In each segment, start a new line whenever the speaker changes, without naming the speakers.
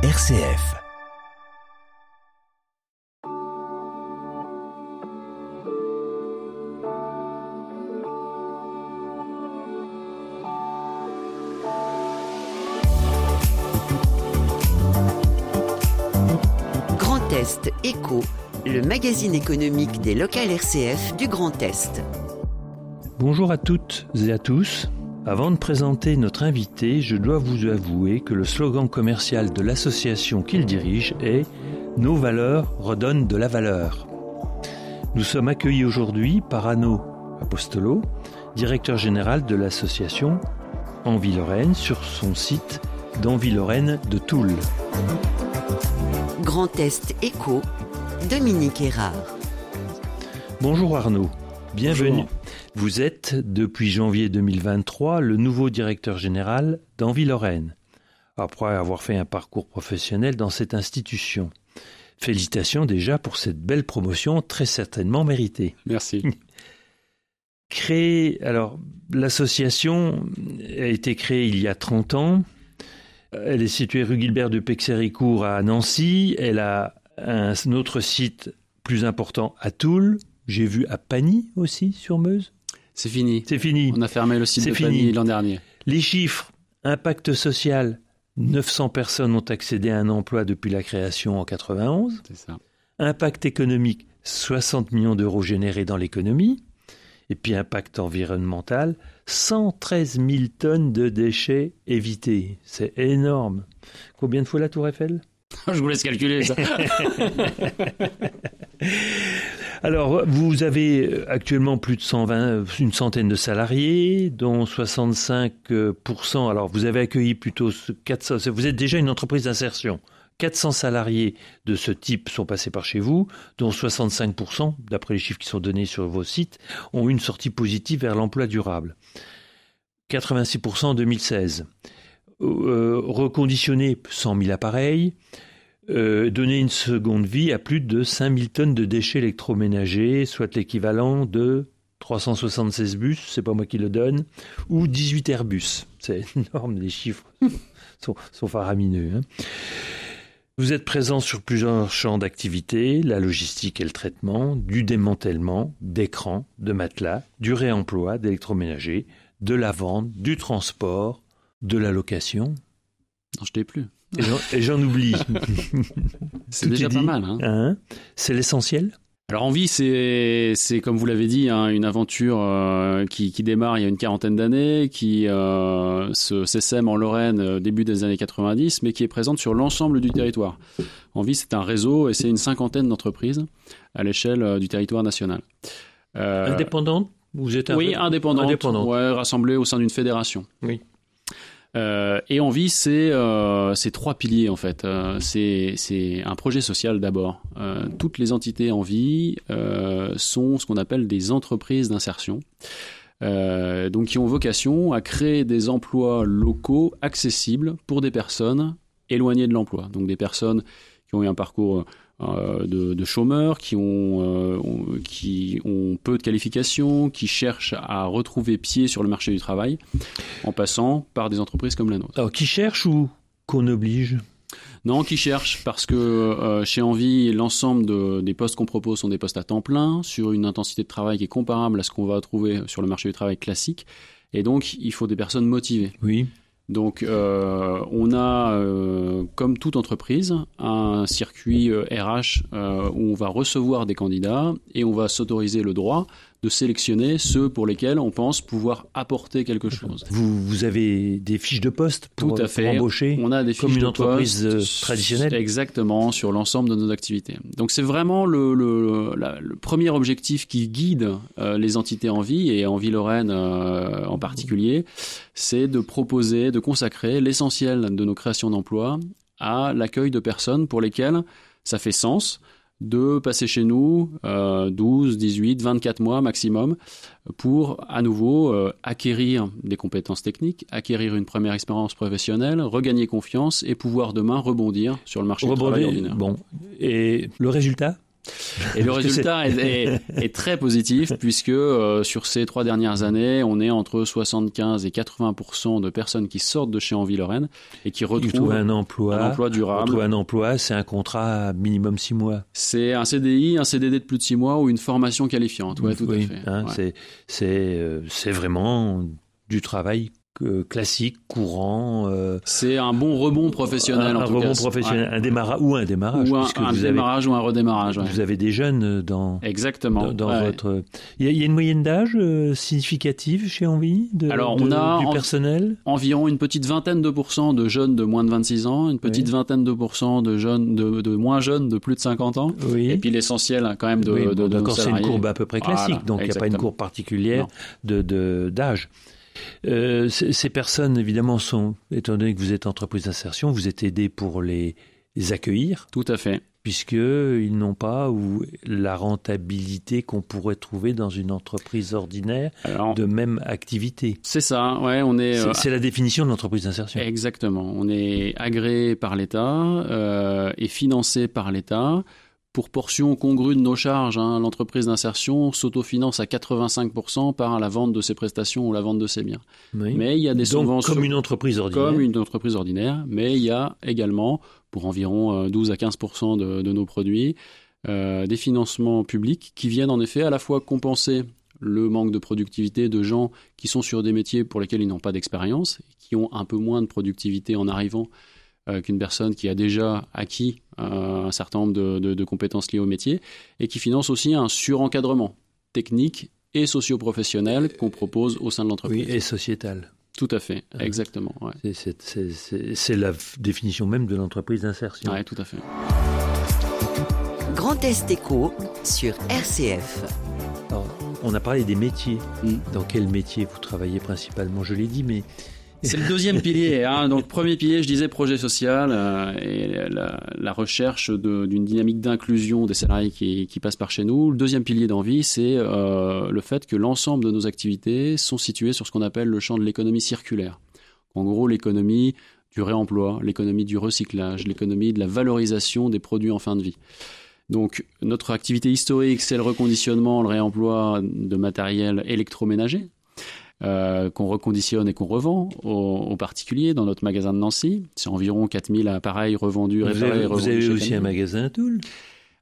RCF.
Grand Est Éco, le magazine économique des locales RCF du Grand Est.
Bonjour à toutes et à tous. Avant de présenter notre invité, je dois vous avouer que le slogan commercial de l'association qu'il dirige est Nos valeurs redonnent de la valeur. Nous sommes accueillis aujourd'hui par Anno Apostolo, directeur général de l'association Envie-Lorraine sur son site d'Envie-Lorraine de Toul.
Grand Est Éco, Dominique Erard.
Bonjour Arnaud, bienvenue.
Bonjour.
Vous êtes, depuis janvier 2023, le nouveau directeur général d'Envie-Lorraine, après avoir fait un parcours professionnel dans cette institution. Félicitations déjà pour cette belle promotion très certainement méritée.
Merci.
Créée, alors, l'association a été créée il y a 30 ans. Elle est située rue Gilbert de Pexéricourt à Nancy. Elle a un autre site plus important à Toul. J'ai vu à Pagny aussi, sur Meuse.
C'est fini.
C'est fini.
On a fermé le site de
fini.
L'an dernier.
Les chiffres, impact social, 900 personnes ont accédé à un emploi depuis la création en 91.
C'est ça.
Impact économique, 60 millions d'euros générés dans l'économie. Et puis impact environnemental, 113 000 tonnes de déchets évités. C'est énorme. Combien de fois la Tour Eiffel?
Je vous laisse calculer ça.
Alors, vous avez actuellement plus de 120, une centaine de salariés, dont 65%. Alors, vous avez accueilli plutôt ce 400. Vous êtes déjà une entreprise d'insertion. 400 salariés de ce type sont passés par chez vous, dont 65%, d'après les chiffres qui sont donnés sur vos sites, ont eu une sortie positive vers l'emploi durable. 86% en 2016. Euh, reconditionner 100 000 appareils, euh, donner une seconde vie à plus de 5000 tonnes de déchets électroménagers, soit l'équivalent de 376 bus, c'est pas moi qui le donne, ou 18 Airbus. C'est énorme, les chiffres sont, faramineux. hein. Vous êtes présent sur plusieurs champs d'activité, la logistique et le traitement, du démantèlement, d'écrans, de matelas, du réemploi, d'électroménagers, de la vente, du transport, de la location.
Non, je t'ai plus.
Et j'en- oublie.
C'est déjà pas mal. Hein.
Hein C'est l'essentiel
Alors Envie, c'est c'est comme vous l'avez dit, hein, une aventure euh, qui, qui démarre il y a une quarantaine d'années, qui euh, se s'essaime en Lorraine euh, début des années 90, mais qui est présente sur l'ensemble du territoire. Envie, c'est un réseau et c'est une cinquantaine d'entreprises à l'échelle euh, du territoire national. Euh,
Indépendante? Vous êtes un
Oui, indépendante.
Indépendante.
Ouais, rassemblée au sein d'une fédération.
Oui.
Euh, et Envie, c'est euh, trois piliers en fait. Euh, c'est un projet social d'abord. Euh, toutes les entités Envie sont ce qu'on appelle des entreprises d'insertion. Donc qui ont vocation à créer des emplois locaux accessibles pour des personnes éloignées de l'emploi. Donc des personnes qui ont eu un parcours de, de chômeurs, qui ont, euh, ont- qui ont peu de qualifications, qui cherchent à retrouver pied sur le marché du travail, en passant par des entreprises comme la nôtre.
Alors, qui cherche ou qu'on oblige?
Non, qui cherchent parce que euh, chez Envie, l'ensemble de- des postes qu'on propose sont des postes à temps plein, sur une intensité de travail qui est comparable à ce qu'on va trouver sur le marché du travail classique. Et donc, il faut des personnes motivées.
Oui.
Donc, euh, on a, euh, comme toute entreprise, un circuit euh, RH euh, où on va recevoir des candidats et on va s'autoriser le droit de sélectionner ceux pour lesquels on pense pouvoir apporter quelque chose.
Vous, vous avez des fiches de poste pour,
Tout à
pour
fait.
embaucher
On a des
Comme
fiches
une
de
entreprise,
poste
euh, traditionnelle.
Exactement, sur l'ensemble de nos activités. Donc c'est vraiment le, le, la- le premier objectif qui guide euh, les entités en vie, et en vie Lorraine euh, en particulier, c'est de proposer, de consacrer l'essentiel de nos créations d'emplois à l'accueil de personnes pour lesquelles ça fait sens de passer chez nous euh, 12, 18, 24 mois maximum pour à nouveau euh, acquérir des compétences techniques, acquérir une première expérience professionnelle, regagner confiance et pouvoir demain rebondir sur le marché du travail ordinaire.
Bon. Et le résultat?
Et le résultat est, est, très positif puisque euh, sur ces trois dernières années, on est entre 75 et 80% de personnes qui sortent de chez Envie Lorraine et qui retrouvent
un emploi,
un emploi durable.
un emploi, c'est un contrat minimum six mois.
C'est un CDI, un CDD de plus de six mois ou une formation qualifiante. Ouais, tout à fait.
Hein, C'est c'est euh, c'est vraiment du travail classique, courant.
Euh, c'est un bon rebond professionnel.
Un,
en
tout rebond professionnel, un démarrage ou un démarrage.
Ou un, un démarrage ou un redémarrage.
Vous avez des jeunes dans.
Exactement.
Dans, votre. Il y, a, une moyenne d'âge euh, significative chez Envie de,
Alors on a
du personnel?
environ une petite vingtaine de pourcents de jeunes de moins de 26 ans, une petite vingtaine de pourcents de jeunes de, de, moins jeunes de plus de 50 ans.
Oui.
Et puis l'essentiel hein, quand même de. Oui,
de, donc c'est une courbe à peu près classique, donc il n'y a pas une courbe particulière de d'âge. Euh, ces personnes, évidemment, sont, étant donné que vous êtes entreprise d'insertion, vous êtes aidé pour les, accueillir.
Tout à fait.
Puisqu'ils n'ont pas ou la rentabilité qu'on pourrait trouver dans une entreprise ordinaire de même activité.
C'est ça, ouais, on est.
C'est euh, la définition de l'entreprise d'insertion.
Exactement. On est agréé par l'État euh, et financé par l'État pour portion congrue de nos charges, hein, l'entreprise d'insertion s'autofinance à 85% par la vente de ses prestations ou la vente de ses biens.
Mais il y a des subventions. Comme une entreprise ordinaire.
Comme une entreprise ordinaire, mais il y a également, pour environ 12 euh, à 15% de, de, nos produits, euh, des financements publics qui viennent en effet à la fois compenser le manque de productivité de gens qui sont sur des métiers pour lesquels ils n'ont pas d'expérience, qui ont un peu moins de productivité en arrivant qu'une personne qui a déjà acquis euh, un certain nombre de, compétences liées au métier et qui finance aussi un surencadrement technique et socio-professionnel qu'on propose au sein de l'entreprise.
Oui, et sociétal.
Tout à fait, ah. exactement.
C'est la définition même de l'entreprise d'insertion.
Oui, tout à fait.
Grand Est Éco sur RCF.
on a parlé des métiers. Mm. Dans quel métier vous travaillez principalement? Je l'ai dit, mais
c'est le deuxième pilier. Hein. Donc, premier pilier, je disais projet social euh, et la, recherche d'une dynamique d'inclusion des salariés qui, qui, passent par chez nous. Le deuxième pilier d'envie, c'est euh, le fait que l'ensemble de nos activités sont situées sur ce qu'on appelle le champ de l'économie circulaire. En gros, l'économie du réemploi, l'économie du recyclage, l'économie de la valorisation des produits en fin de vie. Donc, notre activité historique, c'est le reconditionnement, le réemploi de matériel électroménager, euh, qu'on reconditionne et qu'on revend aux, particuliers dans notre magasin de Nancy. C'est environ 4000 appareils revendus, réparés.
Vous avez, vous avez aussi un magasin à Toul?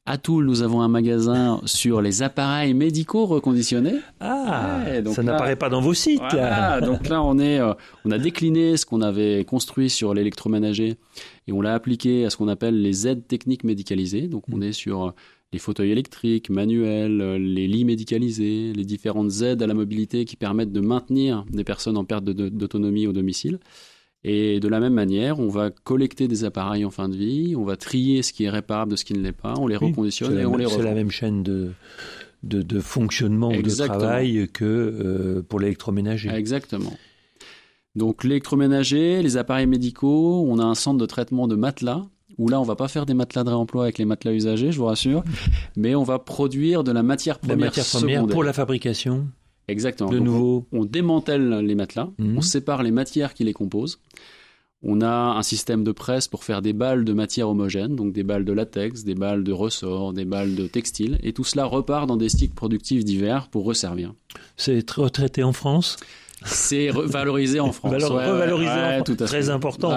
À Toul, nous avons un magasin sur les appareils médicaux reconditionnés.
Ah, ça n'apparaît pas dans vos sites.
donc là, on est, euh, on a décliné ce qu'on avait construit sur l'électroménager et on l'a appliqué à ce qu'on appelle les aides techniques médicalisées. Donc on mm. est sur les fauteuils électriques, manuels, euh, les lits médicalisés, les différentes aides à la mobilité qui permettent de maintenir des personnes en perte d'autonomie au domicile. Et de la même manière, on va collecter des appareils en fin de vie, on va trier ce qui est réparable de ce qui ne l'est pas, on les reconditionne et on les revend.
C'est la même chaîne de, de, fonctionnement ou de travail que euh, pour l'électroménager.
Exactement. Donc l'électroménager, les appareils médicaux, on a un centre de traitement de matelas où là, on va pas faire des matelas de réemploi avec les matelas usagés, je vous rassure, mais on va produire de la matière première, la matière première
pour la fabrication.
Exactement.
De nouveau.
On, démantèle les matelas, mhm. on sépare les matières qui les composent. On a un système de presse pour faire des balles de matière homogène, donc des balles de latex, des balles de ressort, des balles de textile, et tout cela repart dans des cycles productifs divers pour resservir.
C'est retraité en France?
C'est valorisé en France.
revalorisé en France. Très important.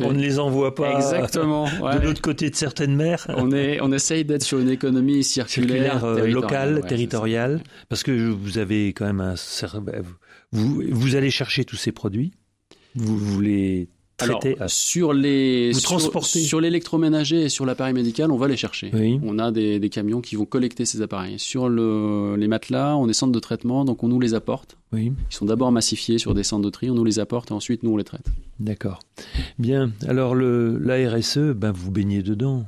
on, ne les envoie pas
Exactement,
de l'autre côté de certaines mers.
On, est, on essaye d'être sur une économie circulaire,
euh, locale, territoriale, parce que vous avez quand même un... Vous, vous allez chercher tous ces produits, vous, vous les
alors, sur les sur, l'électroménager et sur l'appareil médical, on va les chercher. On a des, des, camions qui vont collecter ces appareils. Sur le, les matelas, on est centre de traitement, donc on nous les apporte.
Oui.
Ils sont d'abord massifiés sur des centres de tri, on nous les apporte et ensuite nous on les traite.
D'accord. Bien. Alors le la RSE, ben vous baignez dedans.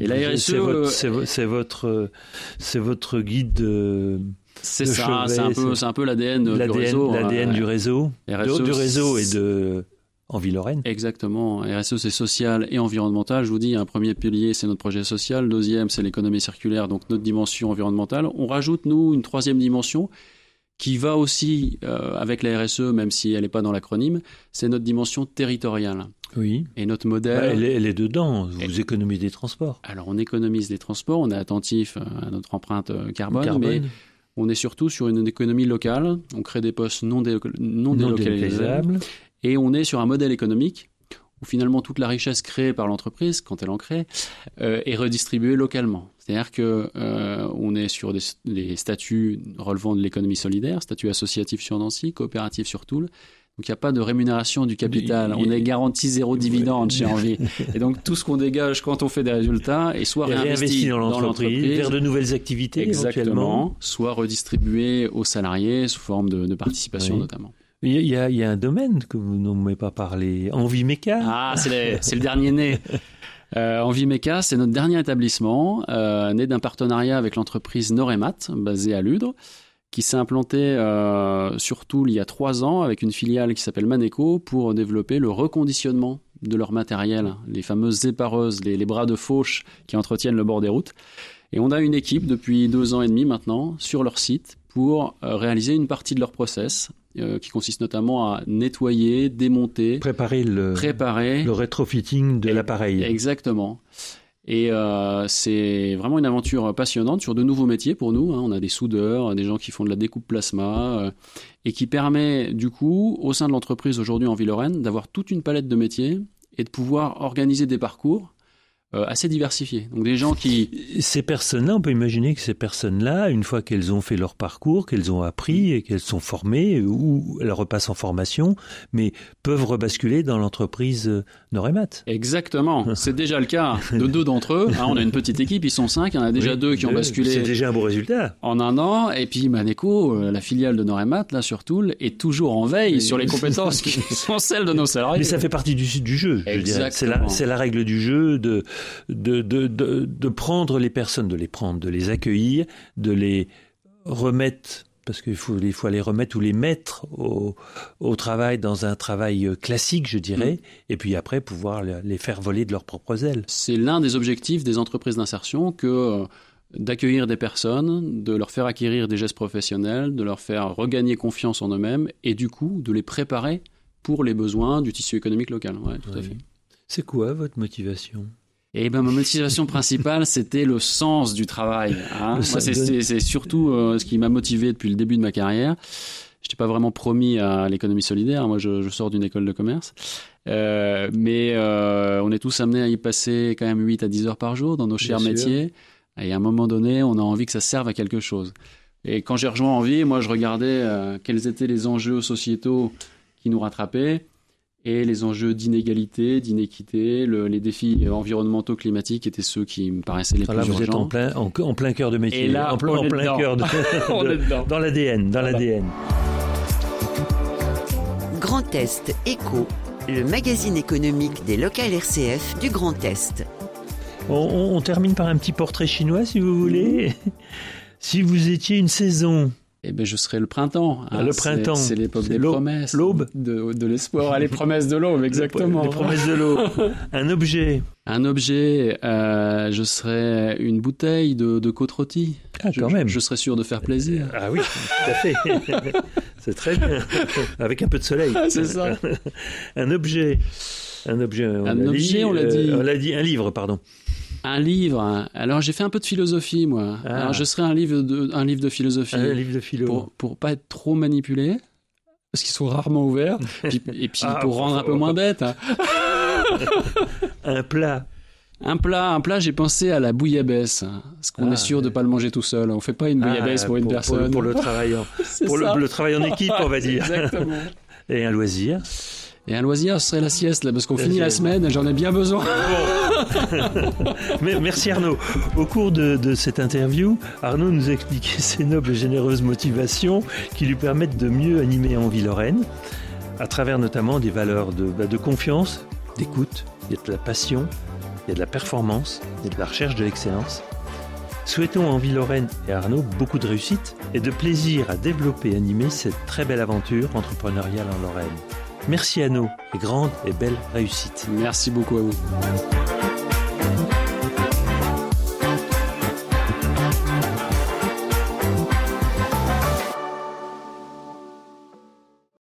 Et la RSE,
c'est votre, c'est votre, votre guide. De...
C'est ça, c'est un peu, c'est un peu l'ADN du
réseau. L'ADN hein. du réseau, RSE, du réseau et de en Ville-Lorraine.
Exactement. RSE, c'est social et environnemental. Je vous dis, un premier pilier, c'est notre projet social. Deuxième, c'est l'économie circulaire, donc notre dimension environnementale. On rajoute, nous, une troisième dimension qui va aussi euh, avec la RSE, même si elle n'est pas dans l'acronyme, c'est notre dimension territoriale.
Oui.
Et notre modèle.
Bah, elle, est, elle, est, dedans. Vous économisez des transports.
Alors, on économise des transports. On est attentif à notre empreinte carbone, carbone. mais on est surtout sur une économie locale. On crée des postes non, dé non, non délocalisables. Et on est sur un modèle économique où finalement toute la richesse créée par l'entreprise, quand elle en crée, euh, est redistribuée localement. C'est-à-dire que euh, on est sur des, des, statuts relevant de l'économie solidaire, statut associatif sur Nancy, coopératif sur Toul. Donc il n'y a pas de rémunération du capital. On est garanti zéro dividende chez Envie. Et donc tout ce qu'on dégage quand on fait des résultats est soit réinvesti
dans l'entreprise, vers de nouvelles activités
exactement, soit redistribué aux salariés sous forme de, de participation oui. notamment.
Il y, a, il y, a, un domaine que vous n'avez pas parlé, Envie Méca.
Ah, c'est le dernier né. Euh, Envie Méca, c'est notre dernier établissement, euh, né d'un partenariat avec l'entreprise Noremat, basée à Ludre, qui s'est implanté euh, sur Toul il y a trois ans avec une filiale qui s'appelle Maneco pour développer le reconditionnement de leur matériel, les fameuses épareuses, les, les bras de fauche qui entretiennent le bord des routes. Et on a une équipe depuis deux ans et demi maintenant sur leur site pour euh, réaliser une partie de leur process euh, qui consiste notamment à nettoyer, démonter,
préparer le,
préparer
le rétrofitting de l'appareil.
Exactement. Et euh, c'est vraiment une aventure passionnante sur de nouveaux métiers pour nous. Hein. On a des soudeurs, des gens qui font de la découpe plasma, euh, et qui permet du coup, au sein de l'entreprise aujourd'hui en Ville-Lorraine, d'avoir toute une palette de métiers et de pouvoir organiser des parcours euh, assez diversifiés. Donc des gens qui...
Ces personnes-là, on peut imaginer que ces personnes-là, une fois qu'elles ont fait leur parcours, qu'elles ont appris et qu'elles sont formées, ou elles repassent en formation, mais peuvent rebasculer dans l'entreprise Noremat.
Exactement. C'est déjà le cas de deux d'entre eux. Hein, on a une petite équipe, ils sont cinq, il y en a déjà oui, deux qui ont basculé.
C'est déjà un bon résultat.
En un an. Et puis Maneco, euh, la filiale de Noremat, là sur Toul, est toujours en veille sur les compétences qui sont celles de nos salariés.
Mais ça fait partie du, du jeu. C'est la, la règle du jeu de de, de, de, de, prendre les personnes, de les prendre, de les accueillir, de les remettre, parce qu'il faut, il faut les remettre ou les mettre au, au travail dans un travail classique, je dirais, mmh. et puis après pouvoir les faire voler de leurs propres ailes.
C'est l'un des objectifs des entreprises d'insertion que euh, d'accueillir des personnes, de leur faire acquérir des gestes professionnels, de leur faire regagner confiance en eux-mêmes, et du coup de les préparer pour les besoins du tissu économique local. Ouais, tout oui. à fait.
C'est quoi votre motivation?
Et ben ma motivation principale, c'était le sens du travail. Hein. C'est surtout euh, ce qui m'a motivé depuis le début de ma carrière. Je n'étais pas vraiment promis à l'économie solidaire. Moi, je, je sors d'une école de commerce. Euh, mais euh, on est tous amenés à y passer quand même 8 à 10 heures par jour dans nos chers métiers. Et à un moment donné, on a envie que ça serve à quelque chose. Et quand j'ai rejoint Envie, moi, je regardais quels étaient les enjeux sociétaux qui nous rattrapaient et les enjeux d'inégalité, d'inéquité, le, les défis environnementaux, climatiques étaient ceux qui me paraissaient les
là,
plus
vous
urgents.
êtes en plein, en, en plein cœur de métier.
Et là,
en, plein, en plein cœur de, de, dans l'ADN, dans l'ADN.
Grand Est Éco, le magazine économique des locales RCF du Grand Est.
On, on, on termine par un petit portrait chinois, si vous voulez. si vous étiez une saison,
eh ben, je serai le printemps.
Hein. Le printemps.
C'est l'époque des promesses.
L'aube.
De, de l'espoir. Ah, les promesses de l'aube, exactement.
Les promesses de l'aube. Un objet.
Un objet, euh, je serais une bouteille de, de côte rôtie.
Ah, quand
je,
même.
Je serais sûr de faire plaisir.
Ah oui, tout à fait. C'est très bien. Avec un peu de soleil.
Ah, c'est ça.
Un objet. Un objet, on
un objet,
dit,
on l'a dit.
Euh, on l'a dit. Un livre, pardon.
Un livre. Alors j'ai fait un peu de philosophie moi. Ah. Alors je serais un livre de un livre de philosophie.
Un livre de philo.
Pour pour pas être trop manipulé parce qu'ils sont rarement ouverts puis, et puis ah, pour rendre un peu moins bête. Hein.
un plat.
Un plat, un plat, j'ai pensé à la bouillabaisse, parce qu'on ah, est sûr de pas le manger tout seul. On fait pas une bouillabaisse pour une personne.
Pour, pour le travail, en, pour le, le, travail en équipe, on va dire.
Exactement.
Et un loisir.
Et un loisir, ce serait la sieste, là, parce qu'on finit la semaine, j'en ai bien besoin.
Merci Arnaud. Au cours de, de, cette interview, Arnaud nous a expliqué ses nobles et généreuses motivations qui lui permettent de mieux animer Envie Lorraine, à travers notamment des valeurs de, bah, de confiance, d'écoute, il y a de la passion, il y a de la performance, il y a de la recherche de l'excellence. Souhaitons à Envie Lorraine et Arnaud beaucoup de réussite et de plaisir à développer et animer cette très belle aventure entrepreneuriale en Lorraine. Merci à nous et grande et belle réussite.
Merci beaucoup à vous.